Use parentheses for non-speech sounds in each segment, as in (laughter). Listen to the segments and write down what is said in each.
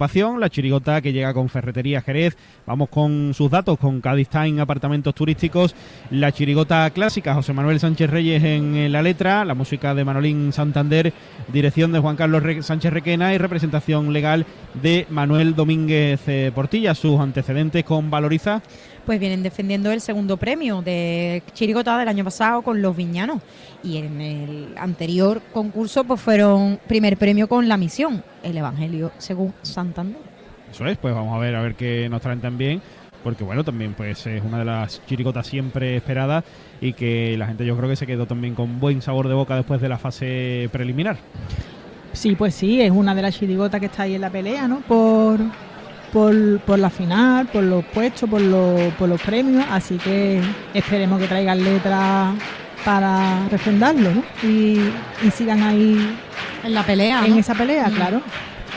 la chirigota que llega con Ferretería Jerez. Vamos con sus datos, con Cádiz Time Apartamentos Turísticos, la chirigota clásica, José Manuel Sánchez Reyes en la letra, la música de Manolín Santander, dirección de Juan Carlos Sánchez Requena y representación legal de Manuel Domínguez eh, Portilla. Sus antecedentes con Valoriza pues vienen defendiendo el segundo premio de Chirigota del año pasado con los viñanos. Y en el anterior concurso pues fueron primer premio con La Misión, el Evangelio según Santander. Eso es, pues vamos a ver a ver qué nos traen también porque bueno, también pues es una de las chiricotas siempre esperadas y que la gente yo creo que se quedó también con buen sabor de boca después de la fase preliminar. Sí, pues sí, es una de las chirigotas que está ahí en la pelea, ¿no? Por, por, por la final, por los puestos, por, los, por los premios, así que esperemos que traigan letras para refrendarlo ¿no? y, sigan ahí en la pelea. En esa pelea, mm. claro.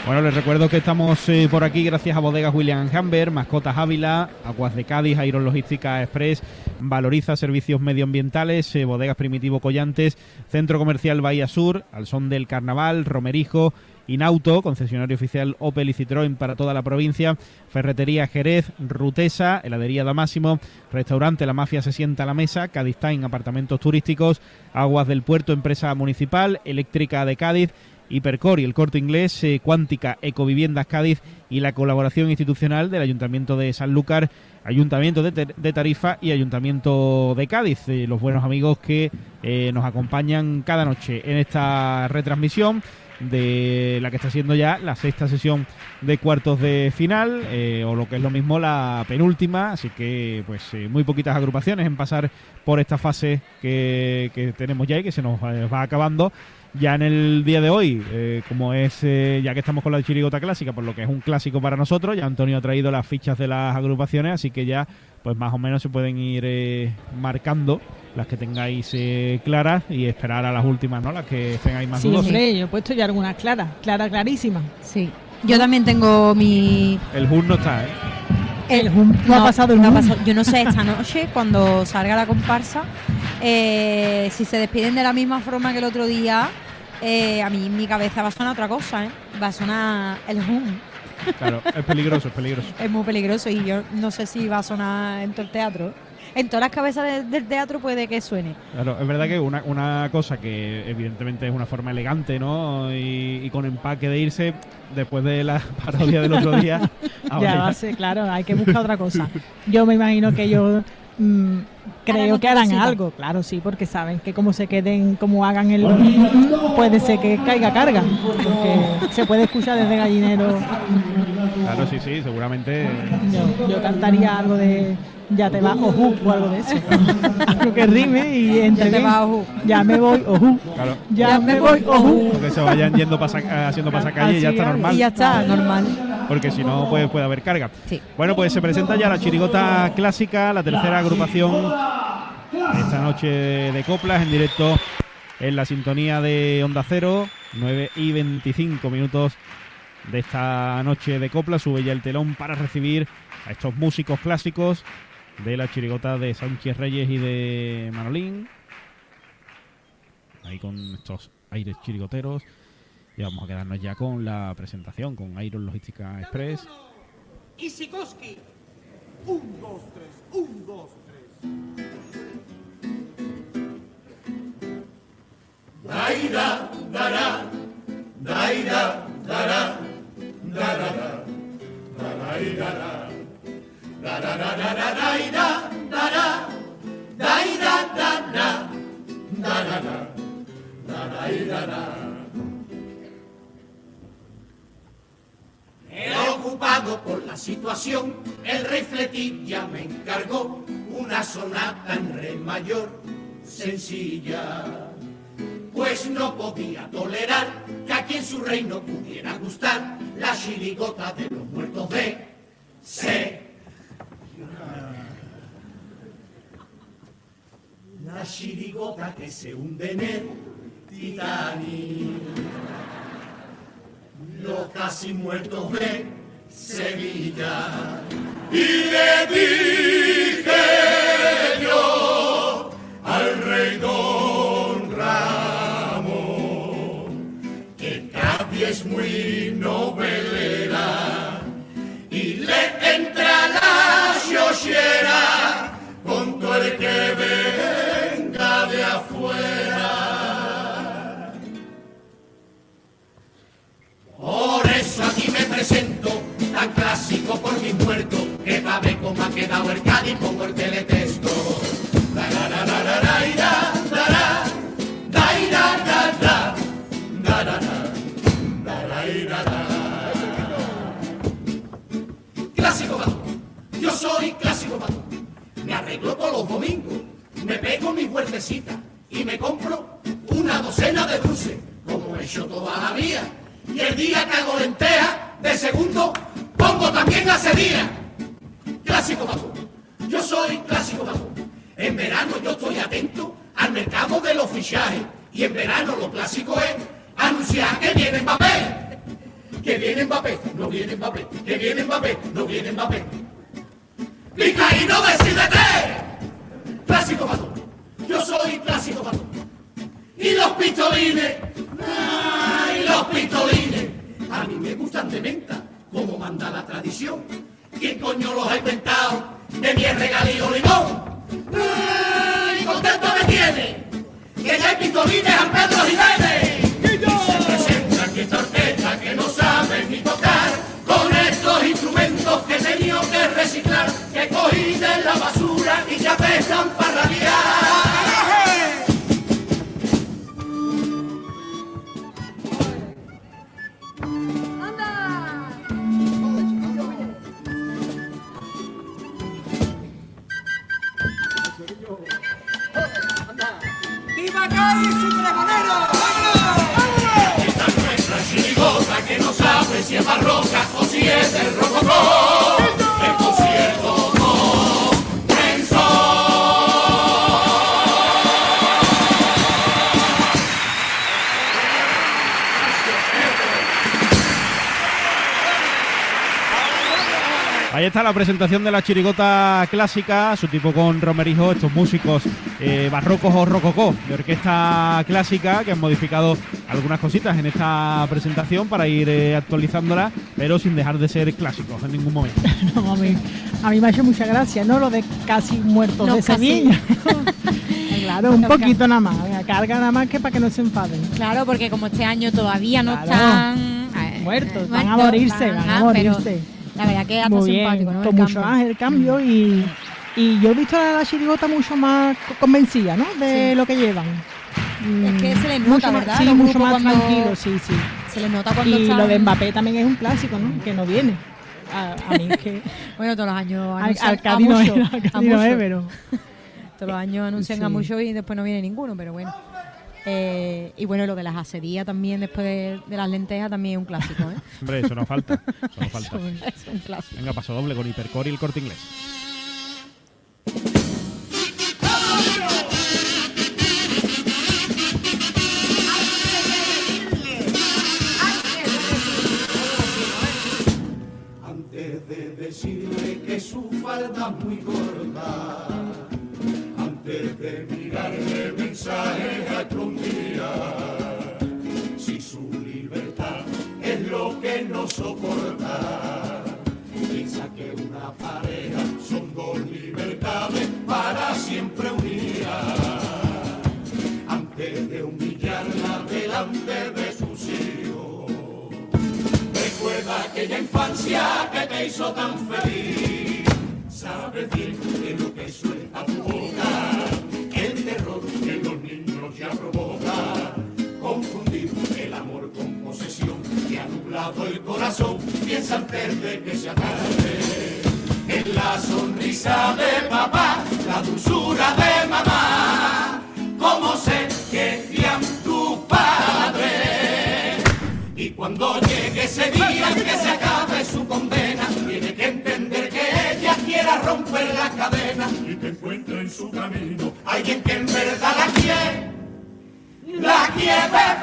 Bueno, les recuerdo que estamos eh, por aquí gracias a Bodegas William Hamber, Mascotas Ávila, Aguas de Cádiz, Iron Logística Express, Valoriza Servicios Medioambientales, eh, Bodegas Primitivo Collantes, Centro Comercial Bahía Sur, Al Son del Carnaval, Romerijo, Inauto, concesionario oficial Opel y Citroën para toda la provincia, Ferretería Jerez, Rutesa, Heladería Damásimo, Restaurante La Mafia se sienta a la mesa, Time, apartamentos turísticos, Aguas del Puerto, empresa municipal, Eléctrica de Cádiz, Hipercor y el Corte Inglés, eh, Cuántica, Ecoviviendas Cádiz y la colaboración institucional del Ayuntamiento de Sanlúcar, Ayuntamiento de, Tarifa y Ayuntamiento de Cádiz, eh, los buenos amigos que eh, nos acompañan cada noche en esta retransmisión de la que está siendo ya la sexta sesión de cuartos de final eh, o lo que es lo mismo la penúltima. Así que pues eh, muy poquitas agrupaciones en pasar por esta fase que, que tenemos ya y que se nos eh, va acabando ya en el día de hoy, como es, ya que estamos con la chirigota clásica, por lo que es un clásico para nosotros, ya Antonio ha traído las fichas de las agrupaciones, así que ya, pues más o menos se pueden ir marcando las que tengáis eh, claras y esperar a las últimas, ¿no? Las que ahí más Sí, hombre, yo he puesto ya algunas claras, claras, clarísimas. Sí. Yo también tengo mi... El HUN no está, ¿eh? El HUN no, ha pasado el no Yo no sé, esta noche, cuando salga la comparsa, eh, si se despiden de la misma forma que el otro día, eh, a mí en mi cabeza va a sonar otra cosa, ¿eh? Va a sonar el HUN. Claro, es peligroso, es peligroso. es muy peligroso y yo no sé si va a sonar en todo el teatro en todas las cabezas del teatro puede que suene. Claro, es verdad que una, una cosa que evidentemente es una forma elegante, ¿no? Y, con empaque de irse después de la (laughs) parodia del otro día. (laughs) ya va a claro, hay que buscar otra cosa. Yo me imagino que ellos mm, creo que harán algo, claro, sí, porque saben que como se queden, como hagan el puede ser que caiga carga, (laughs) porque se puede escuchar desde gallinero. Claro, sí, sí, seguramente. yo cantaría algo de ya te vas ojú o algo de eso. (laughs) algo que rime y entre ya, te vas, ojú. ya me voy ojú. Claro. Ya, me voy ojú. Que se vayan yendo pasa, haciendo pasacalle y ya está normal. Y ya está normal. Porque si no puede, puede haber carga. Sí. Bueno, pues se presenta ya la chirigota clásica, la tercera agrupación esta noche de coplas en directo en la sintonía de Onda Cero, 9 y 25 minutos de esta noche de copla. Sube ya el telón para recibir a estos músicos clásicos de la chirigota de Sánchez Reyes y de Manolín. Ahí con estos aires chirigoteros. Y vamos a quedarnos ya con la presentación con Iron Logística Express. Y Sikorsky. Un, dos, tres, un, dos, tres. Daira, dará, daira, dará, dará, dará, dará, da da da Preocupado por la situación, el rey Fletín ya me encargó una sonata en re mayor sencilla. Pues no podía tolerar que aquí en su reino pudiera gustar la chirigota de los muertos de C. La chirigota que se hunde en el Titanic. Los casi muertos de semilla y le dije yo al rey don Ramón que Capi es muy novelera y le enteré mi puerto, que pa' ver cómo ha quedado el Cádiz, pongo el teletexto. Clásico pato, yo soy clásico pato. Me arreglo todos los domingos, me pego mi huertecita y me compro una docena de dulces, como he hecho toda la vida. Y el día que hago lenteja, de segundo también hace día. Clásico papo. Yo soy clásico papo. En verano yo estoy atento al mercado de los fichajes. Y en verano lo clásico es anunciar que viene Mbappé. Que viene Mbappé, no viene Mbappé. Que viene Mbappé, no viene Mbappé. Pica y no decidete. Clásico papo. Yo soy clásico papo. Y los pistolines, ay, los pistolines. A mí me gustan de menta, como manda la tradición. ¿Quién coño los ha inventado? De miel, regalío, limón. ¡Ay, contento me tiene! Que ya hay pistolines a Pedro Jiménez. Y se presenta aquí esta orquesta que no saben ni tocar. Con estos instrumentos que he tenido que reciclar, que cogí de la basura y ya pesan para radiar. ¡Viva Cádiz y Pregonero! Está la presentación de la chirigota clásica, su tipo con Romerijo, estos músicos eh, barrocos o rococó de orquesta clásica que han modificado algunas cositas en esta presentación para ir eh, actualizándola, pero sin dejar de ser clásicos en ningún momento. (laughs) No, a, mí, a mí me ha hecho mucha gracia, ¿no? Lo de casi muertos Los de casi. Sevilla. (laughs) (laughs) claro, un poquito nada más. Carga nada más que para que no se enfaden. Claro, porque como este año todavía no Claro. están eh, Muertos, eh, van a morirse, van a pero morirse. La verdad que Muy bien, simpático, ¿no? Con mucho más el cambio y, y yo he visto a la chirigota mucho más co- convencida, ¿no? De Sí. lo que llevan. Es que se les Mm, nota, mucho más- ¿verdad? Sí, mucho más cuando- tranquilo, sí, sí. Se les nota cuando Y están... lo de Mbappé también es un clásico, ¿no? Que no viene. A, a mí es que (laughs) Bueno, todos los años al, anuncian al a Cádiz no es, mucho, al a Cádiz no es, mucho. pero (laughs) Todos los años anuncian a mucho y después no viene ninguno, pero bueno. Eh, y bueno, lo de las asedías también después de, de las lentejas también es un clásico, ¿eh? (laughs) Hombre, eso no falta. Eso no falta. (laughs) es un clásico. Venga, paso doble con Hipercore y el corte inglés. Antes de decirle que su falda es muy corta, antes de mensajes a si su libertad es lo que no soporta, piensa que una pareja son dos libertades para siempre unidas. Antes de humillarla delante de sus hijos. Recuerda aquella infancia que te hizo tan feliz. Sabes bien nublado el corazón. Piensa antes de que se tarde. En la sonrisa de papá, la dulzura de mamá. Cómo sé que querían tu padre. Y cuando llegue ese día en que se acabe su condena, tiene que entender que ella quiera romper la cadena y que encuentre en su camino alguien que en verdad la quiere. La quiere, be,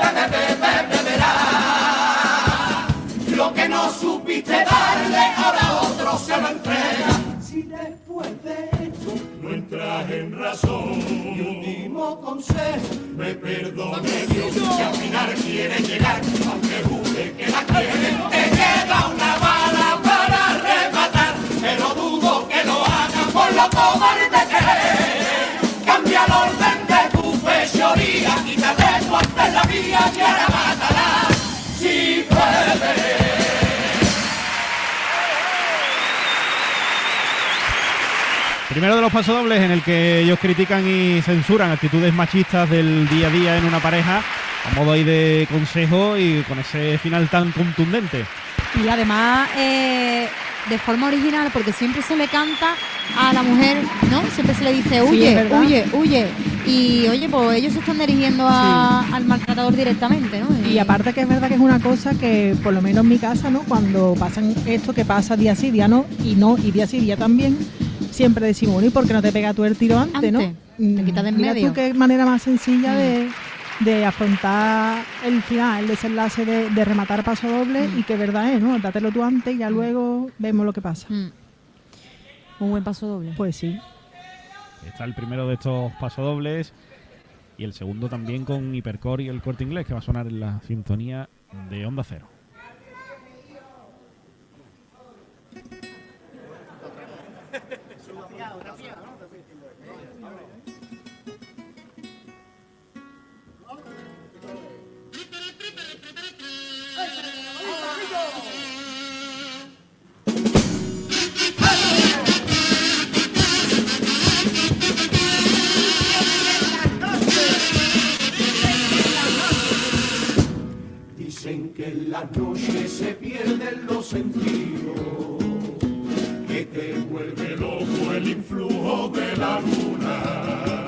Lo que no supiste darle, ahora otro se lo entrega. Si después de esto no entras en razón, y último consejo, me perdone Dios, si al final quiere llegar, aunque jure que la quiere, te queda una bala para rematar, pero dudo que lo haga por lo cobarde que es. Cambia el orden de tu fechoría, quítate tu ante la vía y ahora Primero de los pasodobles en el que ellos critican y censuran actitudes machistas del día a día en una pareja, a modo ahí de consejo y con ese final tan contundente. Y además, eh, de forma original porque siempre se le canta a la mujer, ¿no? Siempre se le dice, huye, huye, huye. Y oye, pues ellos se están dirigiendo a- al maltratador directamente, ¿no? Y aparte que es verdad que es una cosa que, por lo menos en mi casa, ¿no? Cuando pasan esto que pasa día sí, día no, y no, y día sí, día también, siempre decimos, bueno, ¿y por qué no te pega tú el tiro antes, Antes, no? te quitas de en Mira medio. tú qué manera más sencilla Mm. de, de afrontar el final, el desenlace de, de rematar paso doble Mm. y que verdad es, ¿no? Dátelo tú antes y ya luego vemos lo que pasa. Mm. Un buen paso doble. Pues sí. Está el primero de estos pasodobles y el segundo también con Hipercore y el corte inglés que va a sonar en la sintonía de Onda Cero. Dicen que en la noche se pierden los sentidos, que te vuelve loco el influjo de la luna.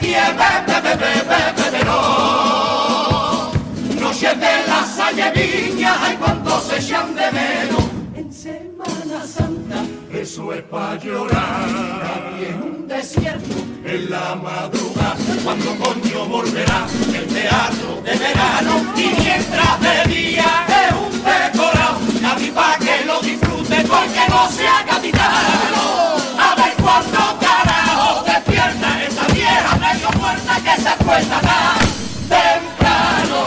Quién, bebe, bebe, bebe, de no. Noches de la salle viña, hay cuantos se echan de menos. En Semana Santa, eso es pa' llorar. Aquí un desierto en la madrugada. Cuando coño volverá el teatro de verano. Y mientras de un decorado. Nadie pa' que lo disfrute porque no sea capitano. A ver cuándo carajo despierta esa vieja medio muerta que se acuesta tan temprano.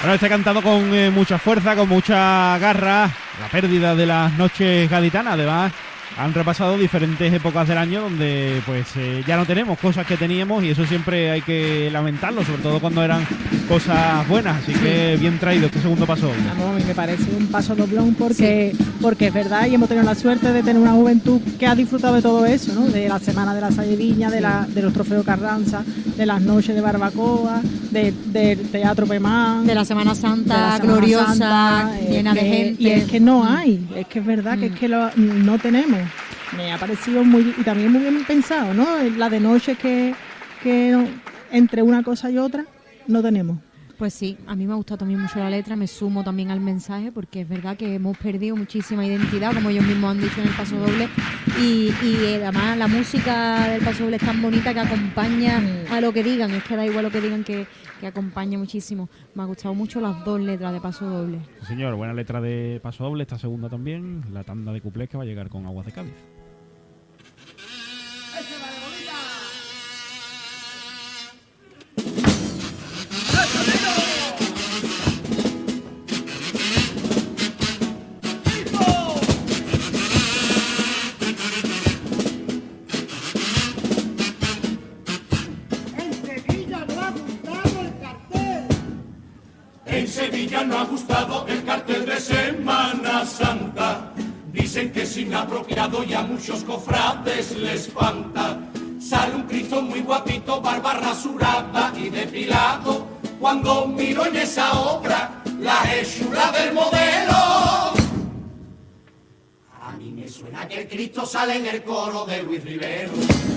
Bueno, este cantado con eh, mucha fuerza, con mucha garra, la pérdida de las noches gaditanas. Además, han repasado diferentes épocas del año donde pues eh, ya no tenemos cosas que teníamos y eso siempre hay que lamentarlo, sobre todo cuando eran cosas buenas. Así que bien traído este segundo paso. Vamos, a mí me parece un paso doblón porque, porque es verdad y hemos tenido la suerte de tener una juventud que ha disfrutado de todo eso, ¿no? De la semana de la Salle Viña, de, la, de los trofeos Carranza, de las noches de barbacoa, de- del teatro Pemán. De la Semana Santa de la Semana gloriosa, Santa, es llena de gente. Y es que no hay, es que es verdad que Mm. es que lo- no tenemos. Me ha parecido muy, y también muy bien pensado, ¿no? La de noche que, que entre una cosa y otra no tenemos. Pues sí, a mí me ha gustado también mucho la letra, me sumo también al mensaje porque es verdad que hemos perdido muchísima identidad, como ellos mismos han dicho en el paso doble, y, y además la música del paso doble es tan bonita que acompaña Mm. a lo que digan, es que da igual lo que digan que, que acompaña muchísimo. Me ha gustado mucho las dos letras de paso doble. Sí, señor, buena letra de paso doble, esta segunda también, la tanda de cuplés que va a llegar con Aguas de Cádiz. Dicen que es inapropiado y a muchos cofrades les espanta. Sale un Cristo muy guapito, barba rasurada y depilado. Cuando miro en esa obra la hechura del modelo. A mí me suena que el Cristo sale en el coro de Luis Rivero.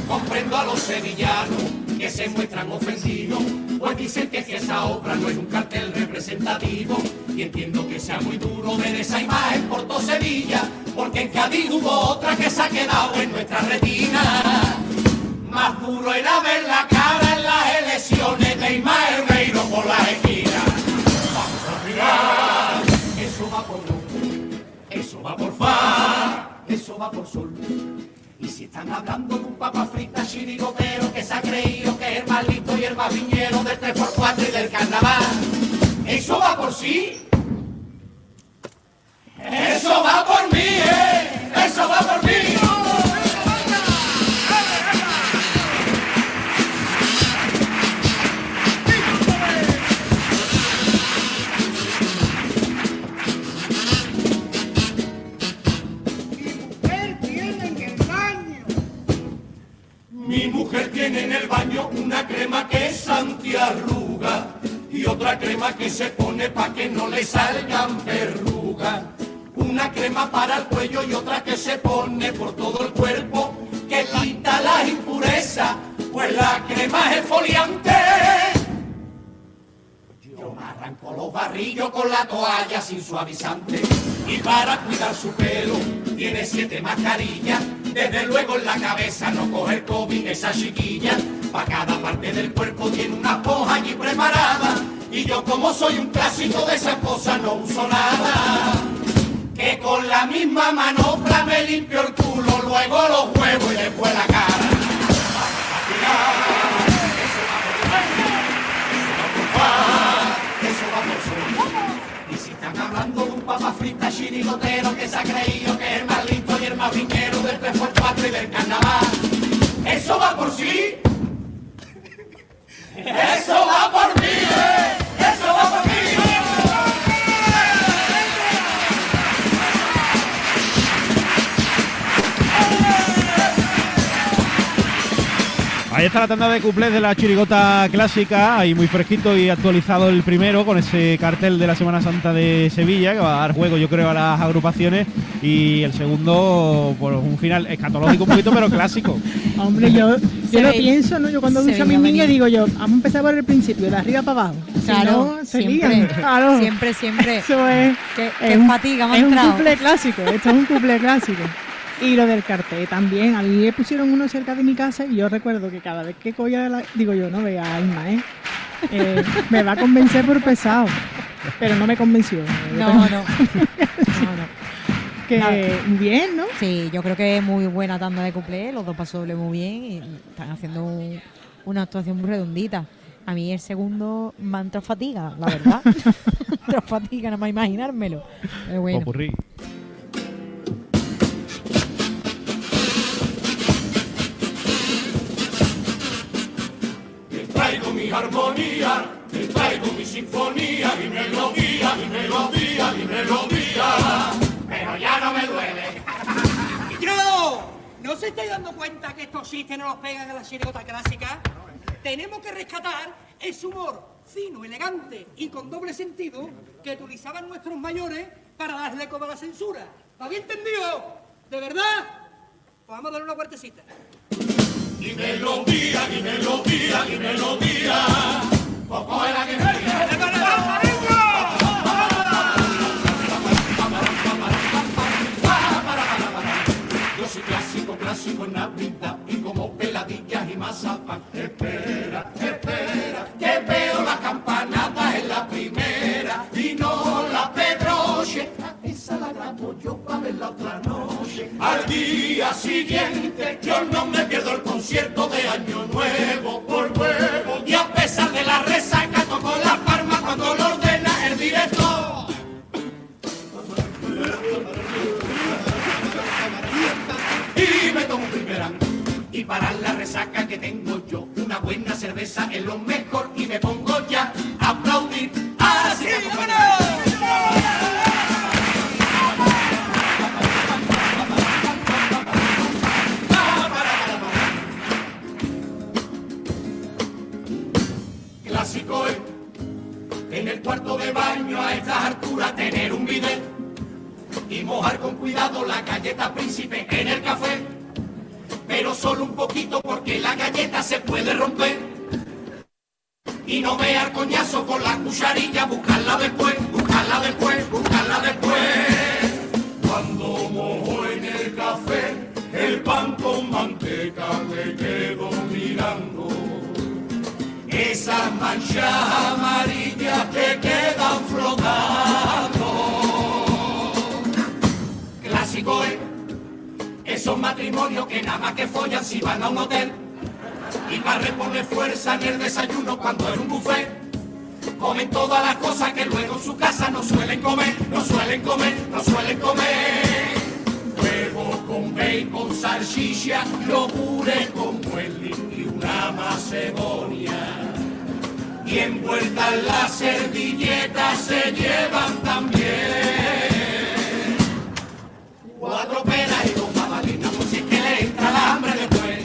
Comprendo a los sevillanos que se muestran ofendidos Pues dicen que si esa obra no es un cartel representativo y entiendo que sea muy duro ver esa imagen por todo Sevilla, porque en Cádiz hubo otra que se ha quedado en nuestra retina. Más duro era ver la cara en las elecciones de Ismael Reino por la esquina. Vamos a mirar, eso va por luz, eso va por fa, eso va por sol. Y si están hablando de un papa frita chirigotero que se ha creído que es el más listo y el más viñero del 3x4 y del carnaval, eso va por sí. Eso va por mí, ¿eh? Eso va por mí. Mi mujer tiene en el baño una crema que es antiarruga y otra crema que se pone pa' que no le salgan verrugas. Una crema para el cuello y otra que se pone por todo el cuerpo que quita las impurezas, pues la crema es exfoliante. Yo me arranco los barrillos con la toalla sin suavizante y para cuidar su pelo tiene siete mascarillas. Desde luego en la cabeza no coge COVID esa chiquilla. Pa' cada parte del cuerpo tiene una esponja allí preparada. Y yo como soy un clásico de esas cosas no uso nada. Que con la misma manopla me limpio el culo, luego los huevos y después la cara. Por. Y si están hablando de un papa frita chirigotero que se ha creído que es el más listo y el más viñero del 3x4 y del carnaval, eso va por sí. Eso va por mí, ¿eh? Ahí está la tanda de cuplés de la chirigota clásica, ahí muy fresquito y actualizado el primero con ese cartel de la Semana Santa de Sevilla, que va a dar juego yo creo a las agrupaciones, y el segundo, pues un final escatológico un poquito, pero clásico. (laughs) Hombre, yo, yo lo pienso, ¿no? Yo cuando ducho a mis niños digo yo, vamos a empezar por el principio, de arriba para abajo. Si Claro, no, se siempre, lían. Claro. siempre, siempre. Eso es. Qué- es fatiga Es un couple clásico, esto es un couple clásico. Y lo del cartel también. A mí me pusieron uno cerca de mi casa y yo recuerdo que cada vez que cogía la. Digo yo, no vea, Isma, ¿eh? Eh, me va a convencer por pesado. Pero no me convenció. No, (laughs) no. no, no. Que bien, ¿no? Sí, yo creo que es muy buena tanda de cuplé, los dos pasos dobles muy bien y están haciendo un- una actuación muy redondita. A mí el segundo me entrado fatiga, la verdad. (laughs) (laughs) entrado fatiga, nada más imaginármelo. Pero bueno. Traigo mi armonía, te traigo mi sinfonía, mi melodía, mi melodía, mi melodía. Pero ya no me duele. (laughs) ¡Yo! ¿No se estáis dando cuenta que estos chistes no los pegan a la chirigota clásica? Tenemos que rescatar ese humor fino, elegante y con doble sentido que utilizaban nuestros mayores para darle como a la censura. ¿Lo había entendido? ¿De verdad? Pues vamos a darle una vueltecita. Mi melodía, mi melodía, mi melodía. Poco era que Yo soy clásico, clásico en Navidad y como peladillas y mazapán. Espera, espera, que veo la campanada Yo la otra noche. Al día siguiente yo no me pierdo el concierto de Año Nuevo por huevo. Y a pesar de la resaca manchas amarillas que quedan flotando. Clásico es esos matrimonios que nada más que follan si van a un hotel y para reponer fuerza en el desayuno cuando es un buffet. Comen todas las cosas que luego en su casa no suelen comer, no suelen comer, no suelen comer. Huevo con bacon, salchicha, yogures con muesli y una macedonia. Y envueltas las servilletas se llevan también cuatro peras y dos babalinas, por si es que le entra la hambre después.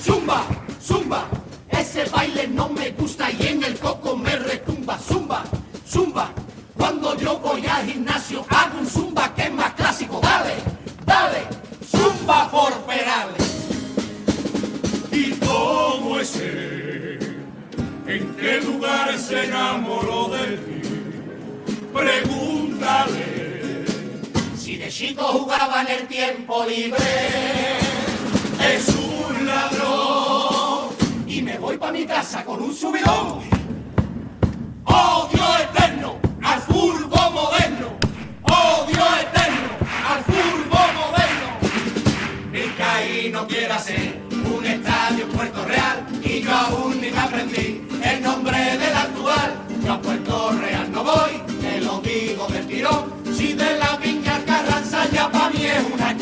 Zumba, zumba, ese baile no me gusta y en el coco me retumba. Zumba, zumba, cuando yo voy al gimnasio hago un zumba que es más clásico. Dale, dale, zumba por perales. ¿Y cómo es? ¿En qué lugar se enamoró de ti? Pregúntale si de chico jugaba en el tiempo libre. Es un ladrón y me voy para mi casa con un subidón. Odio eterno al furbo moderno. Odio eterno al furbo moderno. Mi caí no quiere hacer un estadio en Puerto Real y yo aún ni me aprendí el nombre del actual. Yo a Puerto Real no voy, te lo digo del tirón. Si de la viña Carranza ya para mí es una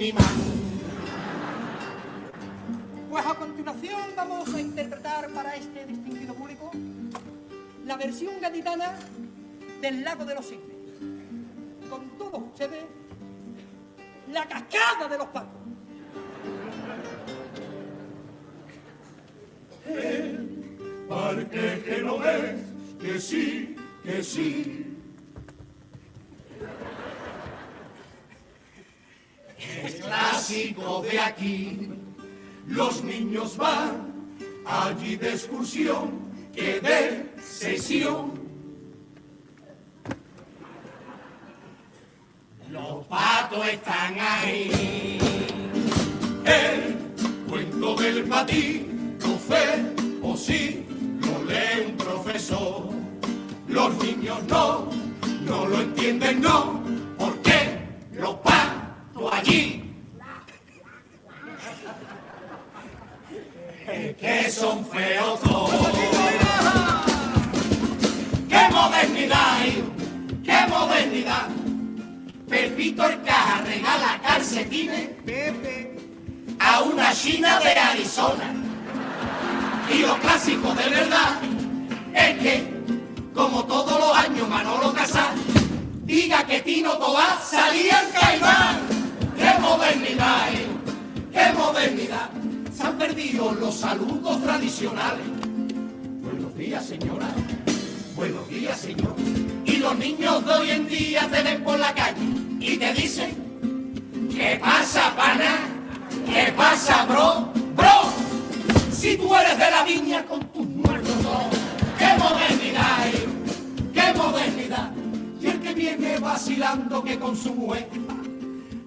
imán. Pues a continuación vamos a interpretar para este distinguido la versión gaditana del Lago de los Cisnes. Con todos ustedes, la cascada de los pacos. Parque que no ves, que sí, que sí. Es clásico de aquí, los niños van allí de excursión, que de sesión. Los patos están ahí. El cuento del patín, no fe o sí, lo lee un profesor. Los niños no, no lo entienden, no, porque los patos allí. Es que son feos todos. A una china de Arizona. Y lo clásico de verdad es que, como todos los años Manolo Casal, diga que Tino Tobá salía en Caimán. ¡Qué modernidad! hijo! ¡Qué modernidad! Se han perdido los saludos tradicionales. Buenos días, señora. Buenos días, señor. Y los niños de hoy en día te ven por la calle y te dicen, ¿qué pasa, pana? ¿Qué pasa, bro? Bro, si tú eres de la viña con tus muertos. ¡Qué modernidad, hijo! ¡Qué modernidad! Y el que viene vacilando que con su mujer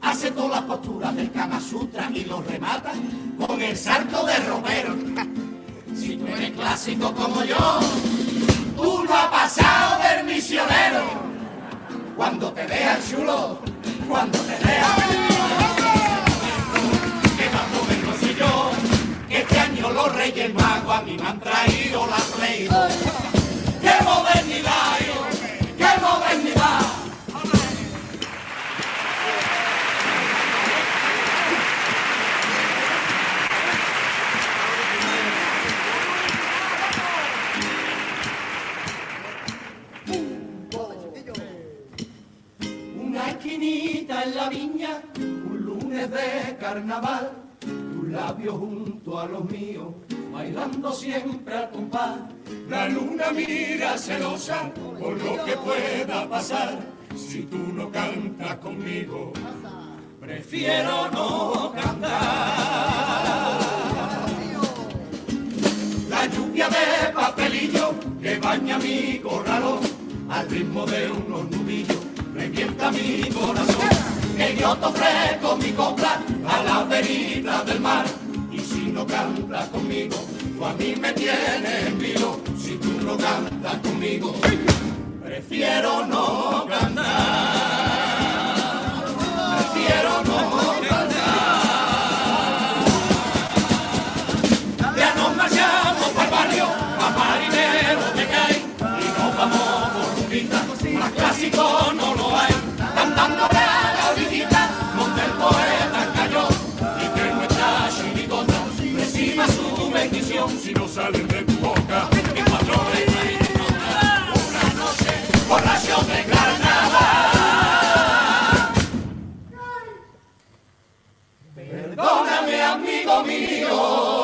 hace todas las posturas del Kama Sutra y lo remata con el salto de Romero. Si tú eres clásico como yo, tú no has pasado del misionero. Cuando te vean chulo, cuando año los Reyes Magos a mí me han traído la Play. ¡Qué modernidad! ¡Qué modernidad! Una esquinita en la viña, un lunes de carnaval, tus labios junto a los míos, bailando siempre al compás, La luna mira celosa por lo que pueda pasar. Si tú no cantas conmigo, prefiero no cantar. La lluvia de papelillo que baña mi corralón al ritmo de unos nudillos revienta mi corazón. Que yo te ofrezco mi copla a la verita del mar no cantas conmigo, tú a mí me tienes en vilo. Si tú no cantas conmigo, prefiero no cantar. Dominion.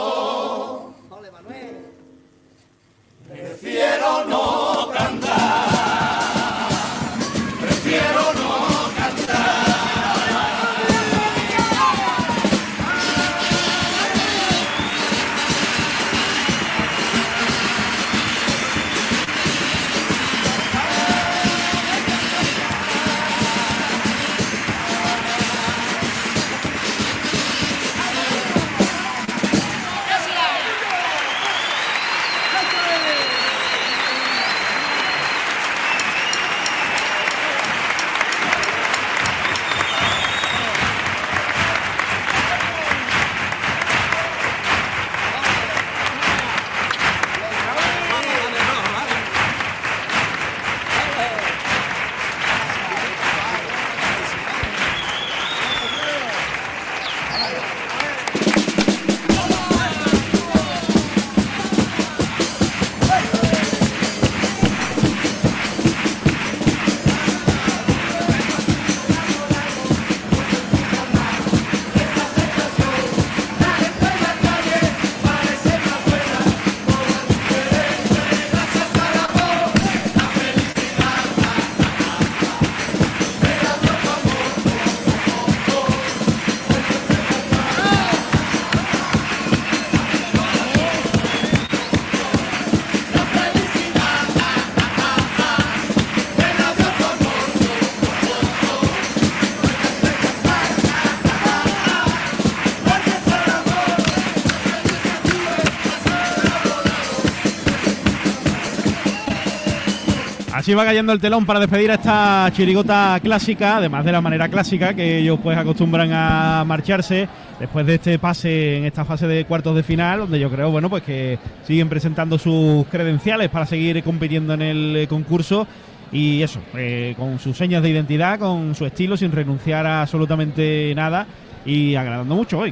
Así va cayendo el telón para despedir a esta chirigota clásica, además de la manera clásica que ellos pues acostumbran a marcharse después de este pase en esta fase de cuartos de final, donde yo creo, bueno, pues que siguen presentando sus credenciales para seguir compitiendo en el concurso y eso, eh, con sus señas de identidad, con su estilo, sin renunciar a absolutamente nada y agradando mucho hoy.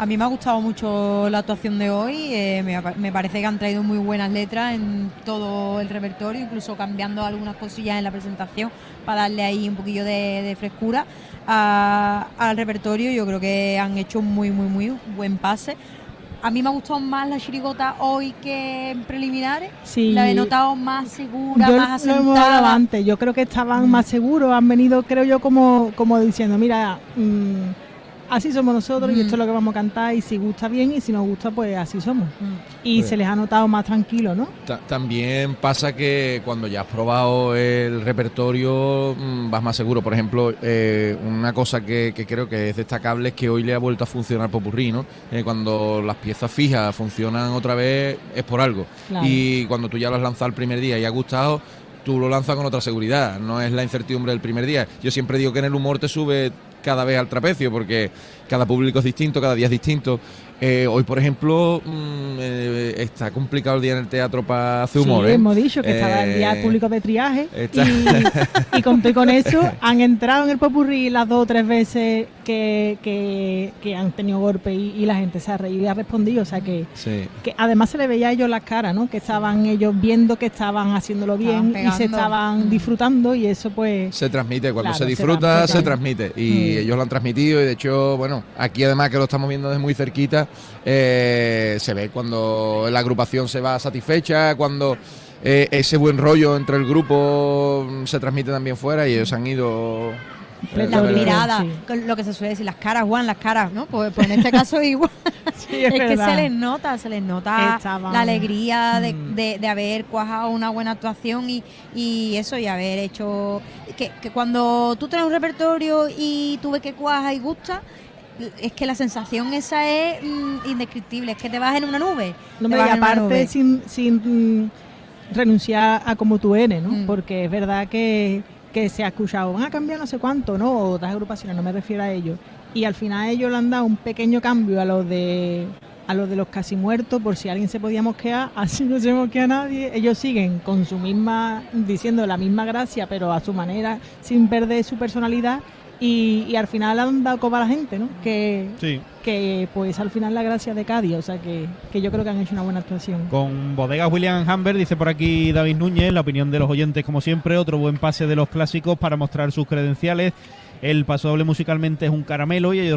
A mí me ha gustado mucho la actuación de hoy, eh, me, me parece que han traído muy buenas letras en todo el repertorio, incluso cambiando algunas cosillas en la presentación para darle ahí un poquillo de, de frescura a- al repertorio. Yo creo que han hecho un muy, muy, muy buen pase. A mí me ha gustado más la chirigota hoy que en preliminares. Sí. La he notado más segura, Yo más asentada. antes, yo creo que estaban más seguros, han venido, creo yo, como, como diciendo, mira, mm, así somos nosotros y Mm. esto es lo que vamos a cantar y si gusta bien y si nos gusta, pues así somos. Mm. Y Pues- se les ha notado más tranquilo, ¿no? Ta- También pasa que cuando ya has probado el repertorio mm, vas más seguro. Por ejemplo, eh, una cosa que, que creo que es destacable es que hoy le ha vuelto a funcionar Popurrí, ¿no? Eh, cuando las piezas fijas funcionan otra vez es por algo. Claro. Y cuando tú ya lo has lanzado el primer día y ha gustado, tú lo lanzas con otra seguridad. No es la incertidumbre del primer día. Yo siempre digo que en el humor te sube cada vez al trapecio porque cada público es distinto, cada día es distinto. Eh, hoy, por ejemplo, mm, eh, está complicado el día en el teatro para hacer humor. sí, ¿eh? hemos dicho que estaba el día Eh, público de triaje está- y, y con, todo y con eso han entrado en el popurrí las dos o tres veces que, que, que han tenido golpe y, y la gente se ha reído y ha respondido. O sea que, Sí. que además se le veía a ellos las caras, ¿no? Que estaban ellos viendo que estaban haciéndolo Estaban bien y se estaban Mm. disfrutando y eso pues... Se transmite, cuando Claro, se se disfruta, transmite. se transmite. Y Mm. ellos lo han transmitido y de hecho, bueno, bueno, aquí además que lo estamos viendo desde muy cerquita, eh, se ve cuando la agrupación se va satisfecha, cuando eh, ese buen rollo entre el grupo se transmite también fuera y ellos han ido... Las la miradas, sí. lo que se suele decir, las caras, Juan, las caras, ¿no? Pues, pues en este caso (laughs) igual. Sí, es que se les nota, se les nota la alegría de, Mm. de- de haber cuajado una buena actuación y, y eso, y haber hecho. Que, que cuando tú tienes un repertorio y tú ves que cuaja y gusta, es que la sensación esa es mm, indescriptible, es que te vas en una nube. No una aparte sin, sin mm, renunciar a como tú eres, ¿no? Mm. Porque es verdad que, que se ha escuchado, van a cambiar no sé cuánto, ¿no? O otras agrupaciones, no me refiero a ellos. Y al final ellos le han dado un pequeño cambio a los de a los de los casi muertos, por si alguien se podía mosquear, (laughs) así no se mosquea nadie. Ellos siguen con su misma, diciendo la misma gracia, pero a su manera, sin perder su personalidad. Y, y al final han dado coba a la gente, ¿no? Que, Sí. que pues al final la gracia de Cádiz, o sea que, que yo creo que han hecho una buena actuación. Con bodegas William Hamber, dice por aquí David Núñez, la opinión de los oyentes como siempre, otro buen pase de los clásicos para mostrar sus credenciales. El paso doble musicalmente es un caramelo y ellos